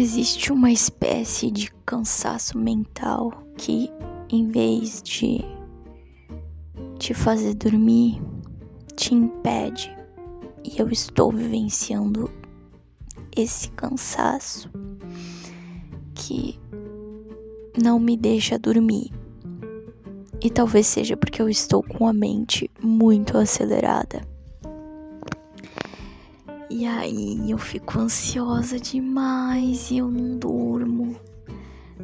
existe uma espécie de cansaço mental que, em vez de te fazer dormir, te impede. E eu estou vivenciando esse cansaço que não me deixa dormir. E talvez seja porque eu estou com a mente muito acelerada. E aí eu fico ansiosa demais e eu não durmo.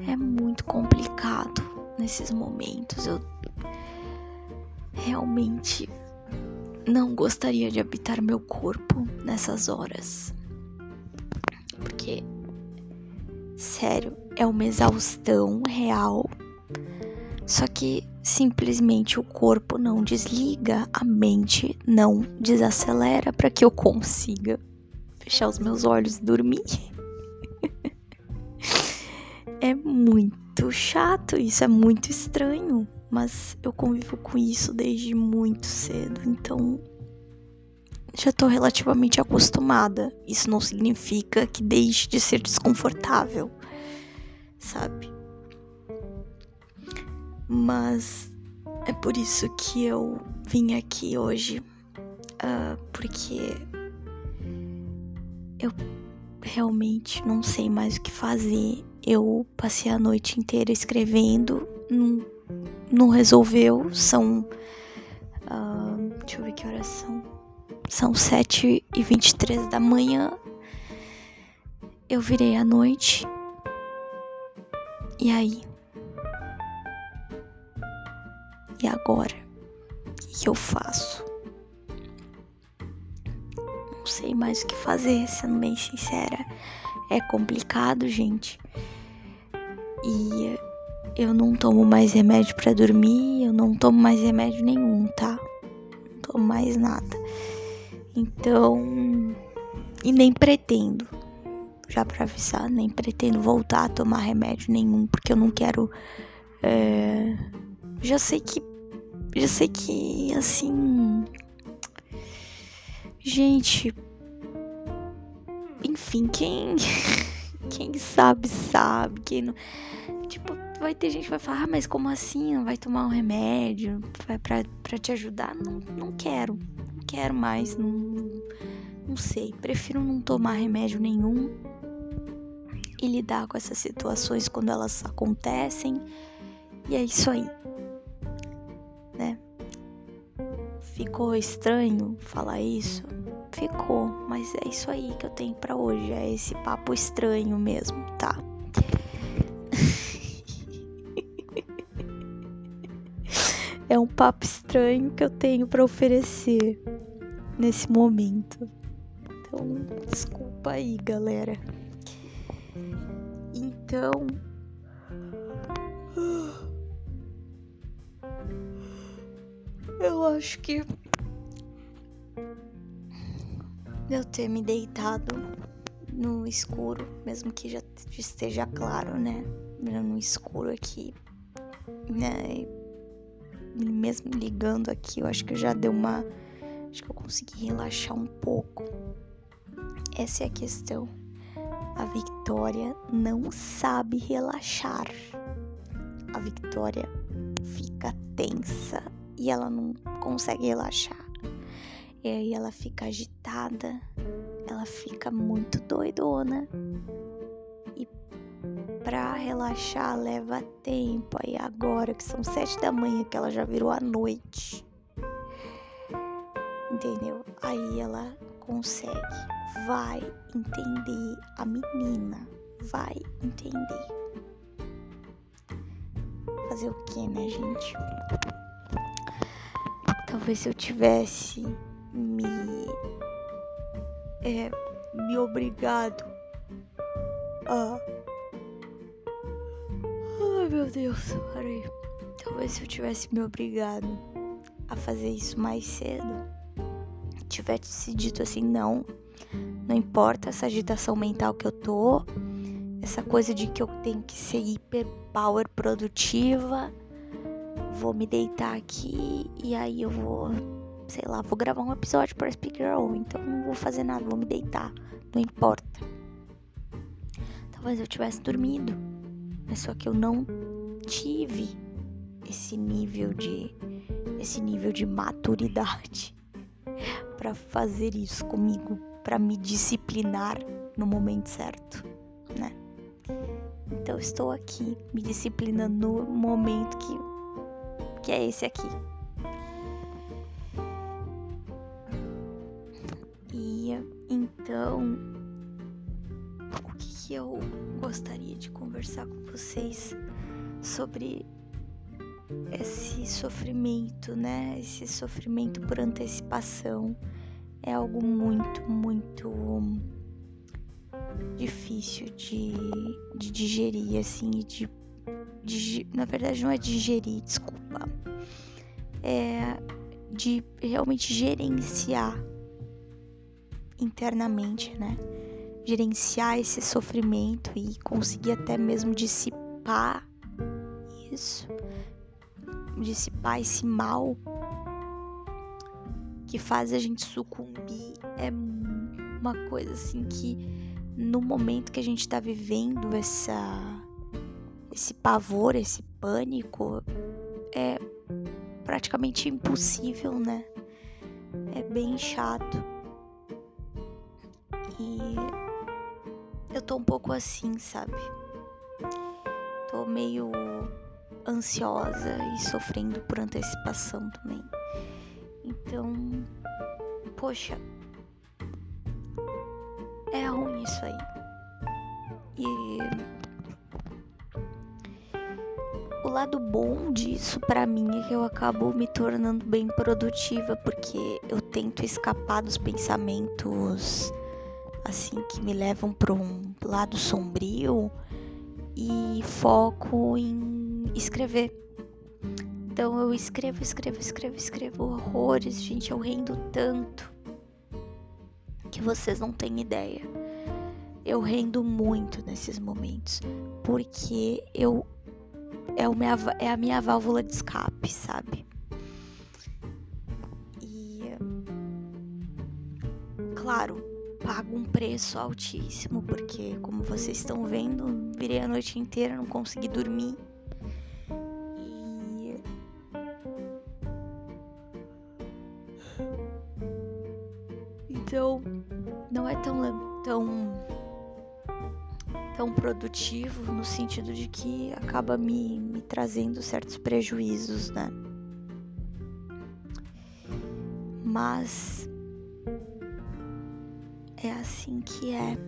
É muito complicado nesses momentos. Eu realmente não gostaria de habitar meu corpo nessas horas. Porque, sério, é uma exaustão real. Só que simplesmente o corpo não desliga, a mente não desacelera para que eu consiga fechar os meus olhos e dormir. é muito chato, isso é muito estranho, mas eu convivo com isso desde muito cedo, então já tô relativamente acostumada. Isso não significa que deixe de ser desconfortável, sabe? Mas é por isso que eu vim aqui hoje, uh, porque eu realmente não sei mais o que fazer. Eu passei a noite inteira escrevendo, não, não resolveu. São. Uh, deixa eu ver que horas são. São 7 e 23 da manhã. Eu virei à noite. E aí? E agora? O que eu faço? Não sei mais o que fazer, sendo bem sincera. É complicado, gente. E eu não tomo mais remédio para dormir, eu não tomo mais remédio nenhum, tá? Não tomo mais nada. Então, e nem pretendo, já pra avisar, nem pretendo voltar a tomar remédio nenhum, porque eu não quero. É, já sei que já sei que, assim. Gente. Enfim, quem. Quem sabe, sabe. Quem não. Tipo, vai ter gente que vai falar, ah, mas como assim? Vai tomar um remédio? Vai pra te ajudar? Não, não quero. Não quero mais. Não, não sei. Prefiro não tomar remédio nenhum e lidar com essas situações quando elas acontecem. E é isso aí né? Ficou estranho falar isso? Ficou, mas é isso aí que eu tenho para hoje, é esse papo estranho mesmo, tá? é um papo estranho que eu tenho para oferecer nesse momento. Então, desculpa aí, galera. Então, Eu acho que eu ter me deitado no escuro, mesmo que já esteja claro, né? No escuro aqui, né? Mesmo ligando aqui, eu acho que já deu uma. Acho que eu consegui relaxar um pouco. Essa é a questão. A Victoria não sabe relaxar. A Victoria fica tensa e ela não consegue relaxar. E aí ela fica agitada, ela fica muito doidona. E pra relaxar leva tempo. Aí agora que são sete da manhã que ela já virou a noite. Entendeu? Aí ela consegue. Vai entender a menina. Vai entender. Fazer o que, né, gente? Talvez se eu tivesse me. É, me obrigado a. Ai meu Deus, peraí. Talvez se eu tivesse me obrigado a fazer isso mais cedo, tivesse dito assim: não, não importa essa agitação mental que eu tô, essa coisa de que eu tenho que ser hiper power produtiva vou me deitar aqui e aí eu vou, sei lá, vou gravar um episódio para Speak Girl, então não vou fazer nada, vou me deitar, não importa. talvez eu tivesse dormido. Mas só que eu não tive esse nível de esse nível de maturidade para fazer isso comigo, para me disciplinar no momento certo, né? Então estou aqui me disciplinando no momento que que é esse aqui. E então o que, que eu gostaria de conversar com vocês sobre esse sofrimento, né? Esse sofrimento por antecipação é algo muito, muito difícil de, de digerir, assim, de, na verdade não é digerir, desculpa, é de realmente gerenciar internamente, né? Gerenciar esse sofrimento e conseguir até mesmo dissipar isso, dissipar esse mal que faz a gente sucumbir é uma coisa assim que no momento que a gente tá vivendo essa esse pavor, esse pânico é praticamente impossível, né? É bem chato. E eu tô um pouco assim, sabe? Tô meio ansiosa e sofrendo por antecipação também. Então, poxa, é ruim isso aí. E lado bom disso para mim é que eu acabo me tornando bem produtiva porque eu tento escapar dos pensamentos assim que me levam para um lado sombrio e foco em escrever. Então eu escrevo, escrevo, escrevo, escrevo horrores, gente, eu rendo tanto que vocês não têm ideia. Eu rendo muito nesses momentos, porque eu é, o minha, é a minha válvula de escape, sabe? E claro, pago um preço altíssimo, porque como vocês estão vendo, virei a noite inteira, não consegui dormir. Produtivo no sentido de que acaba me, me trazendo certos prejuízos, né? Mas é assim que é.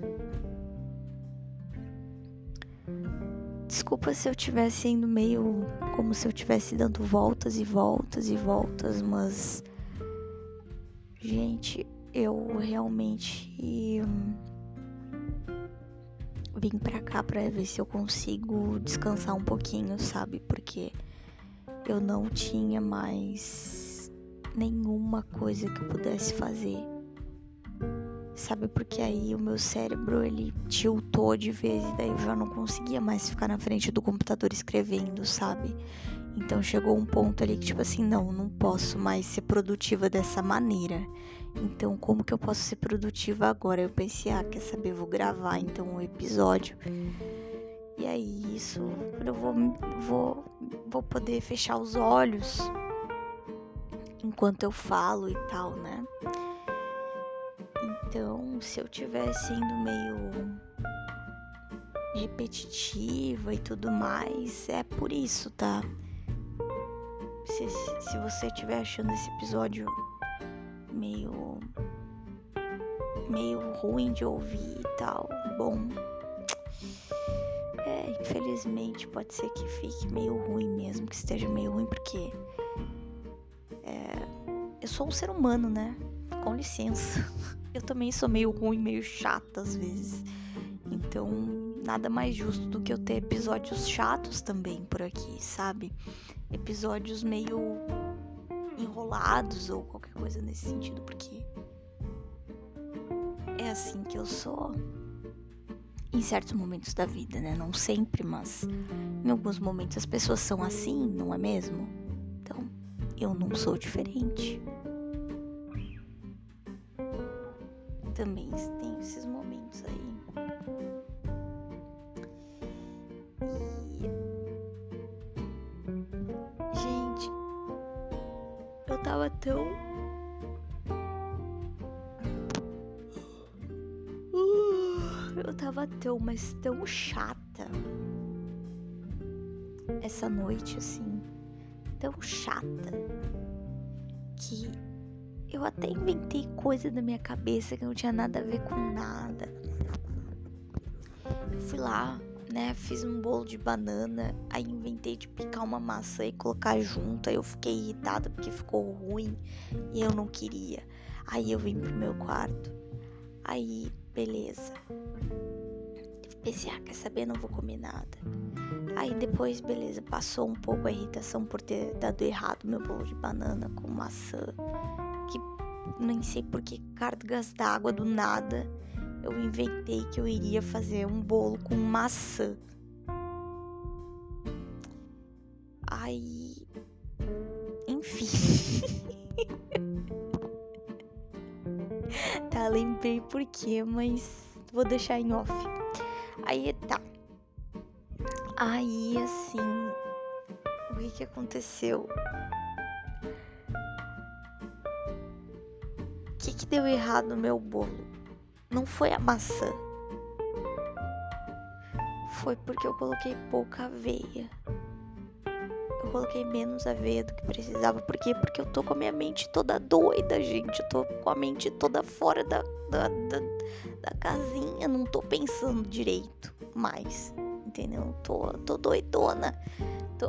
Desculpa se eu estivesse indo meio como se eu estivesse dando voltas e voltas e voltas, mas gente, eu realmente vim pra cá pra ver se eu consigo descansar um pouquinho, sabe? Porque eu não tinha mais nenhuma coisa que eu pudesse fazer sabe? Porque aí o meu cérebro ele tiltou de vez e daí eu já não conseguia mais ficar na frente do computador escrevendo, sabe? Então chegou um ponto ali que tipo assim, não, não posso mais ser produtiva dessa maneira. Então como que eu posso ser produtiva agora? Eu pensei, ah, quer saber, vou gravar então um episódio. E aí isso, eu vou vou vou poder fechar os olhos enquanto eu falo e tal, né? Então, se eu tivesse indo meio repetitiva e tudo mais, é por isso, tá? Se, se você estiver achando esse episódio meio meio ruim de ouvir e tal, bom, é, infelizmente pode ser que fique meio ruim mesmo, que esteja meio ruim, porque é, eu sou um ser humano, né? Com licença. Eu também sou meio ruim, meio chata às vezes. Então, nada mais justo do que eu ter episódios chatos também por aqui, sabe? Episódios meio enrolados ou qualquer coisa nesse sentido, porque assim que eu sou em certos momentos da vida, né? Não sempre, mas em alguns momentos as pessoas são assim, não é mesmo? Então, eu não sou diferente. também tem esses momentos aí. Tão, mas tão chata. Essa noite, assim. Tão chata. Que eu até inventei coisa na minha cabeça que não tinha nada a ver com nada. Fui lá, né? Fiz um bolo de banana, aí inventei de picar uma maçã e colocar junto. Aí eu fiquei irritada porque ficou ruim e eu não queria. Aí eu vim pro meu quarto. Aí, beleza. Pensei, ah, quer saber? Não vou comer nada. Aí depois, beleza, passou um pouco a irritação por ter dado errado meu bolo de banana com maçã. Que nem sei por que cargas d'água do nada eu inventei que eu iria fazer um bolo com maçã. Aí. Enfim. tá, lembrei por quê, mas vou deixar em off. Aí tá. Aí assim. O que que aconteceu? O que que deu errado no meu bolo? não foi a maçã. Foi porque eu coloquei pouca aveia. Eu coloquei menos aveia do que precisava. Por quê? Porque eu tô com a minha mente toda doida, gente. Eu tô com a mente toda fora da, da, da, da casinha. Não tô pensando direito mais. Entendeu? Tô, tô doidona. Tô,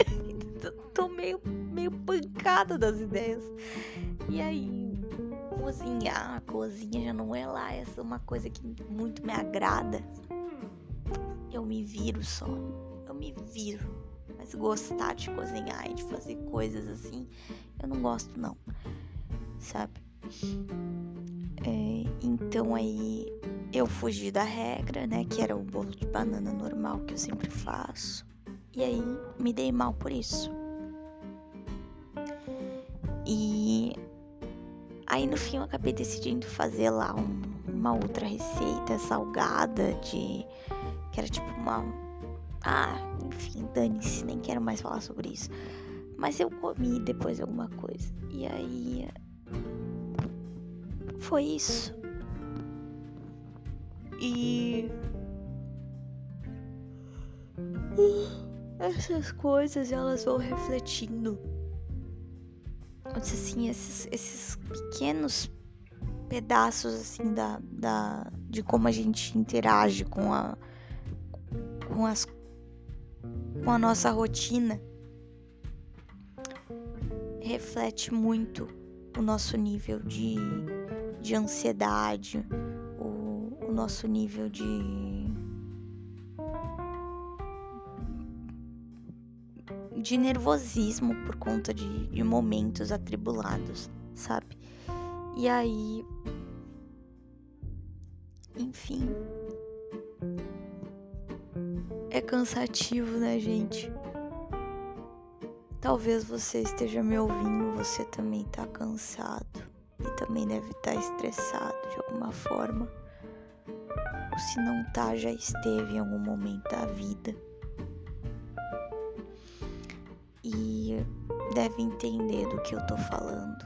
tô meio, meio pancada das ideias. E aí, cozinhar, a cozinha já não é lá essa é uma coisa que muito me agrada. Eu me viro só, eu me viro. Mas gostar de cozinhar e de fazer coisas assim, eu não gosto não, sabe? É, então aí eu fugi da regra, né? Que era o bolo de banana normal que eu sempre faço. E aí me dei mal por isso. E Aí no fim eu acabei decidindo fazer lá um, uma outra receita salgada de. que era tipo uma. Ah, enfim, dane-se, nem quero mais falar sobre isso. Mas eu comi depois alguma coisa. E aí. Foi isso. E. Essas coisas elas vão refletindo assim, esses, esses pequenos pedaços assim da, da de como a gente interage com a com as com a nossa rotina reflete muito o nosso nível de, de ansiedade, o, o nosso nível de de nervosismo por conta de, de momentos atribulados, sabe? E aí. Enfim. Cansativo, né, gente? Talvez você esteja me ouvindo, você também tá cansado e também deve estar tá estressado de alguma forma. Ou se não tá, já esteve em algum momento da vida. e deve entender do que eu tô falando.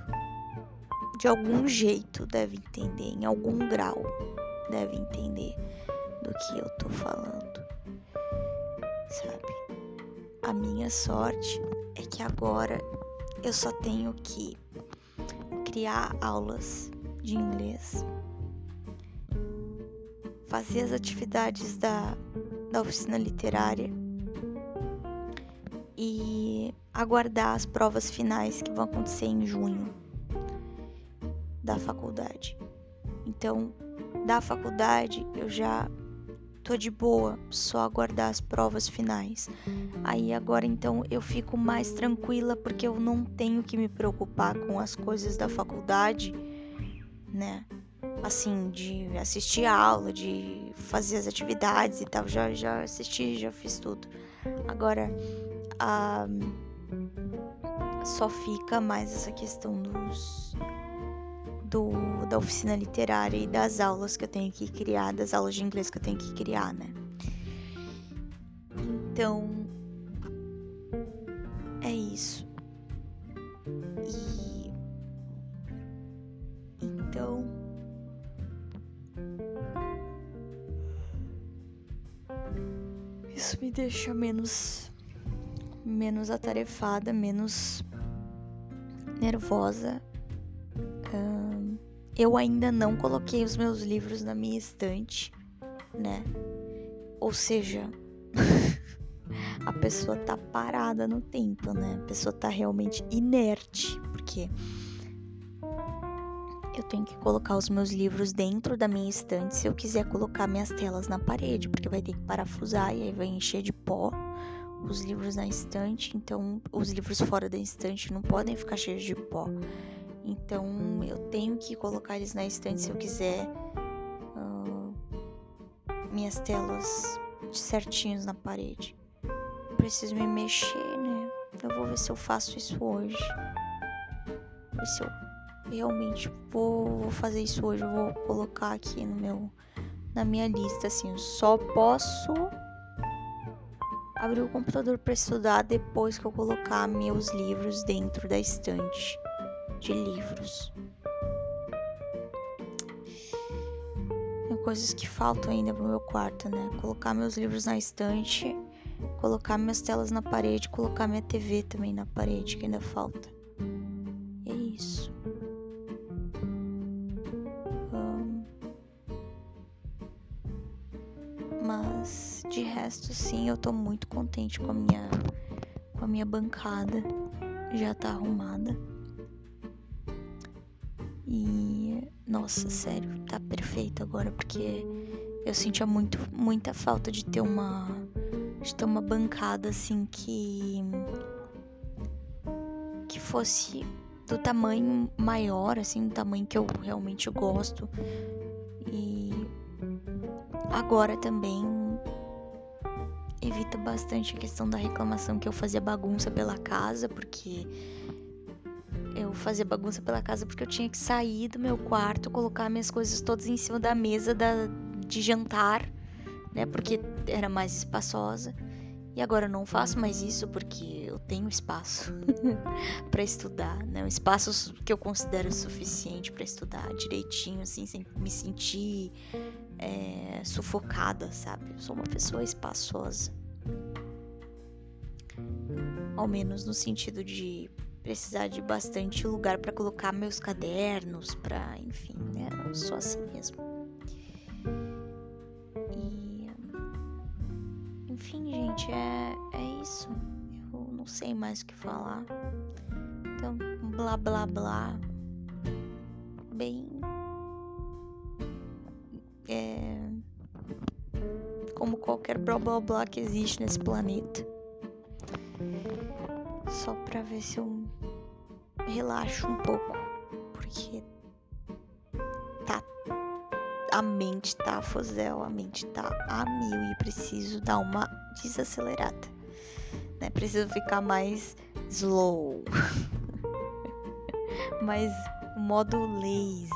De algum jeito deve entender, em algum grau deve entender do que eu tô falando. A minha sorte é que agora eu só tenho que criar aulas de inglês, fazer as atividades da, da oficina literária e aguardar as provas finais que vão acontecer em junho da faculdade. Então, da faculdade eu já tô de boa, só aguardar as provas finais. Aí agora então eu fico mais tranquila porque eu não tenho que me preocupar com as coisas da faculdade, né? Assim, de assistir a aula, de fazer as atividades e tal. Já, já assisti, já fiz tudo. Agora, a só fica mais essa questão dos do, da oficina literária e das aulas que eu tenho que criar, das aulas de inglês que eu tenho que criar, né? Então é isso. E Então. Isso me deixa menos. menos atarefada, menos nervosa. Um, eu ainda não coloquei os meus livros na minha estante, né? Ou seja, a pessoa tá parada no tempo, né? A pessoa tá realmente inerte, porque eu tenho que colocar os meus livros dentro da minha estante se eu quiser colocar minhas telas na parede, porque vai ter que parafusar e aí vai encher de pó os livros na estante, então os livros fora da estante não podem ficar cheios de pó. Então eu tenho que colocar eles na estante se eu quiser uh, minhas telas certinhos na parede. Preciso me mexer, né? Eu vou ver se eu faço isso hoje. Ver se eu realmente vou, vou fazer isso hoje. Eu vou colocar aqui no meu na minha lista assim, só posso abrir o computador para estudar depois que eu colocar meus livros dentro da estante de livros. Tem coisas que faltam ainda pro meu quarto, né? Colocar meus livros na estante, colocar minhas telas na parede, colocar minha TV também na parede, que ainda falta. é isso. Mas de resto, sim, eu tô muito contente com a minha com a minha bancada. Já tá arrumada. E nossa, sério, tá perfeito agora porque eu sentia muito muita falta de ter uma de ter uma bancada assim que que fosse do tamanho maior, assim, do tamanho que eu realmente gosto. E agora também evita bastante a questão da reclamação que eu fazia bagunça pela casa, porque eu fazia bagunça pela casa porque eu tinha que sair do meu quarto, colocar minhas coisas todas em cima da mesa da, de jantar, né? Porque era mais espaçosa. E agora eu não faço mais isso porque eu tenho espaço para estudar, né? Um espaço que eu considero suficiente para estudar direitinho, assim, sem me sentir é, sufocada, sabe? Eu sou uma pessoa espaçosa. Ao menos no sentido de precisar de bastante lugar para colocar meus cadernos, para, enfim, né? Eu sou assim mesmo. E enfim, gente, é, é isso. Eu não sei mais o que falar. Então, blá blá blá. Bem. É. Como qualquer blá blá blá que existe nesse planeta ver se eu relaxo um pouco, porque tá a mente tá a a mente tá a mil e preciso dar uma desacelerada, né? Preciso ficar mais slow, mais modo lazy,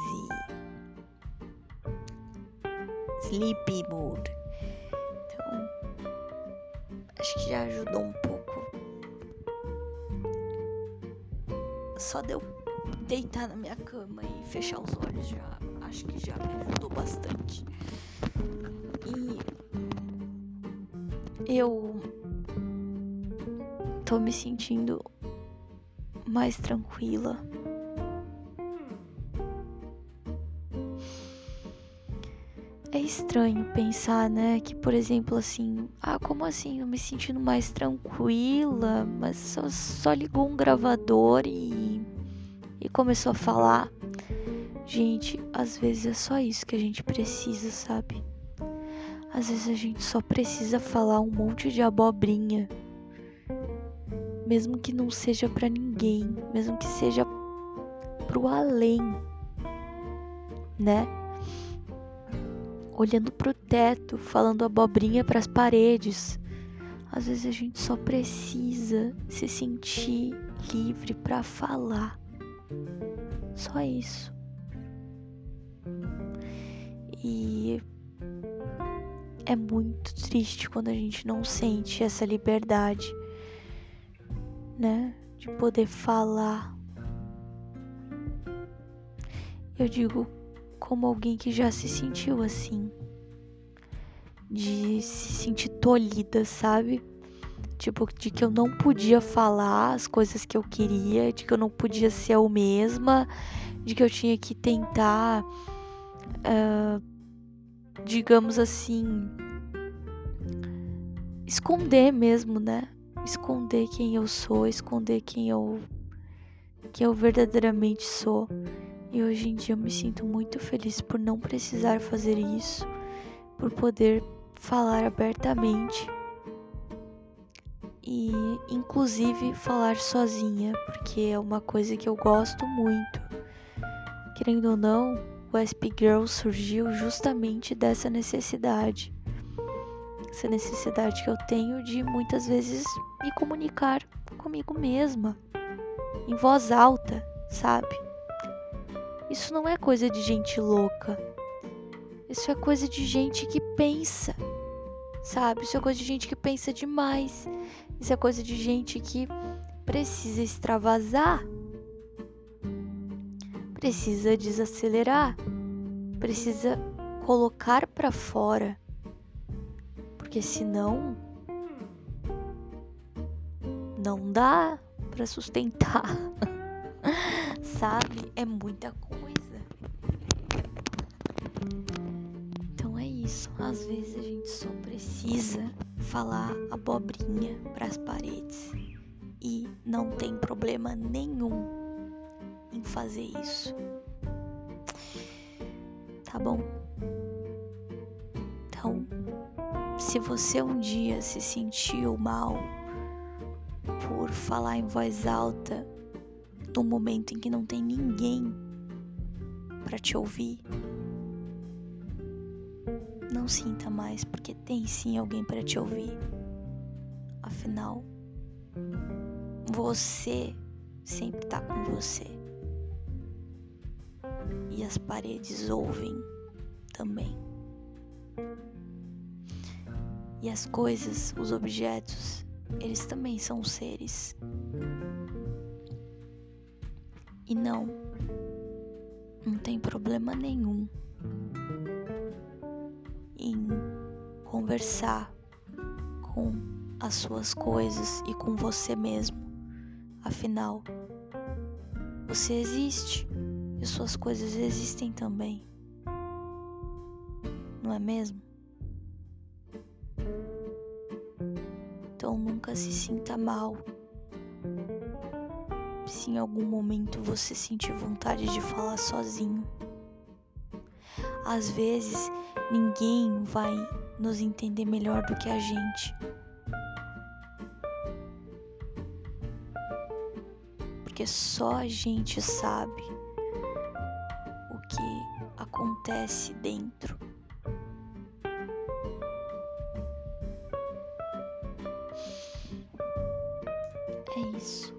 sleepy mood. Então, acho que já ajudou um pouco. Só deu deitar na minha cama e fechar os olhos já acho que já me ajudou bastante. E eu tô me sentindo mais tranquila. É estranho pensar, né, que por exemplo assim, ah, como assim, eu me sentindo mais tranquila, mas só, só ligou um gravador e começou a falar. Gente, às vezes é só isso que a gente precisa, sabe? Às vezes a gente só precisa falar um monte de abobrinha. Mesmo que não seja para ninguém, mesmo que seja pro além, né? Olhando pro teto, falando abobrinha para as paredes. Às vezes a gente só precisa se sentir livre para falar. Só isso. E é muito triste quando a gente não sente essa liberdade, né? De poder falar. eu digo como alguém que já se sentiu assim. De se sentir tolhida, sabe? Tipo, de que eu não podia falar as coisas que eu queria, de que eu não podia ser eu mesma, de que eu tinha que tentar, uh, digamos assim, esconder mesmo, né? Esconder quem eu sou, esconder quem eu, quem eu verdadeiramente sou. E hoje em dia eu me sinto muito feliz por não precisar fazer isso, por poder falar abertamente e inclusive falar sozinha, porque é uma coisa que eu gosto muito. Querendo ou não, o SP Girl surgiu justamente dessa necessidade. Essa necessidade que eu tenho de muitas vezes me comunicar comigo mesma, em voz alta, sabe? Isso não é coisa de gente louca. Isso é coisa de gente que pensa. Sabe? Isso é coisa de gente que pensa demais. Isso é coisa de gente que precisa extravasar. Precisa desacelerar. Precisa colocar para fora. Porque senão não dá para sustentar. Sabe? É muita coisa. isso. Às vezes a gente só precisa falar abobrinha para as paredes e não tem problema nenhum em fazer isso. Tá bom? Então, se você um dia se sentiu mal por falar em voz alta num momento em que não tem ninguém para te ouvir, não sinta mais, porque tem sim alguém para te ouvir. Afinal, você sempre tá com você. E as paredes ouvem também. E as coisas, os objetos, eles também são seres. E não, não tem problema nenhum em conversar com as suas coisas e com você mesmo. Afinal, você existe e suas coisas existem também. Não é mesmo? Então nunca se sinta mal. Se em algum momento você sentir vontade de falar sozinho. Às vezes ninguém vai nos entender melhor do que a gente. Porque só a gente sabe o que acontece dentro. É isso.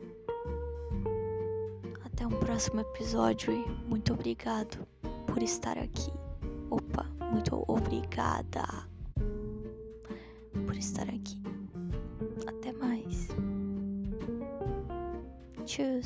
Até um próximo episódio e muito obrigado por estar aqui. Muito obrigada por estar aqui. Até mais. Tchau.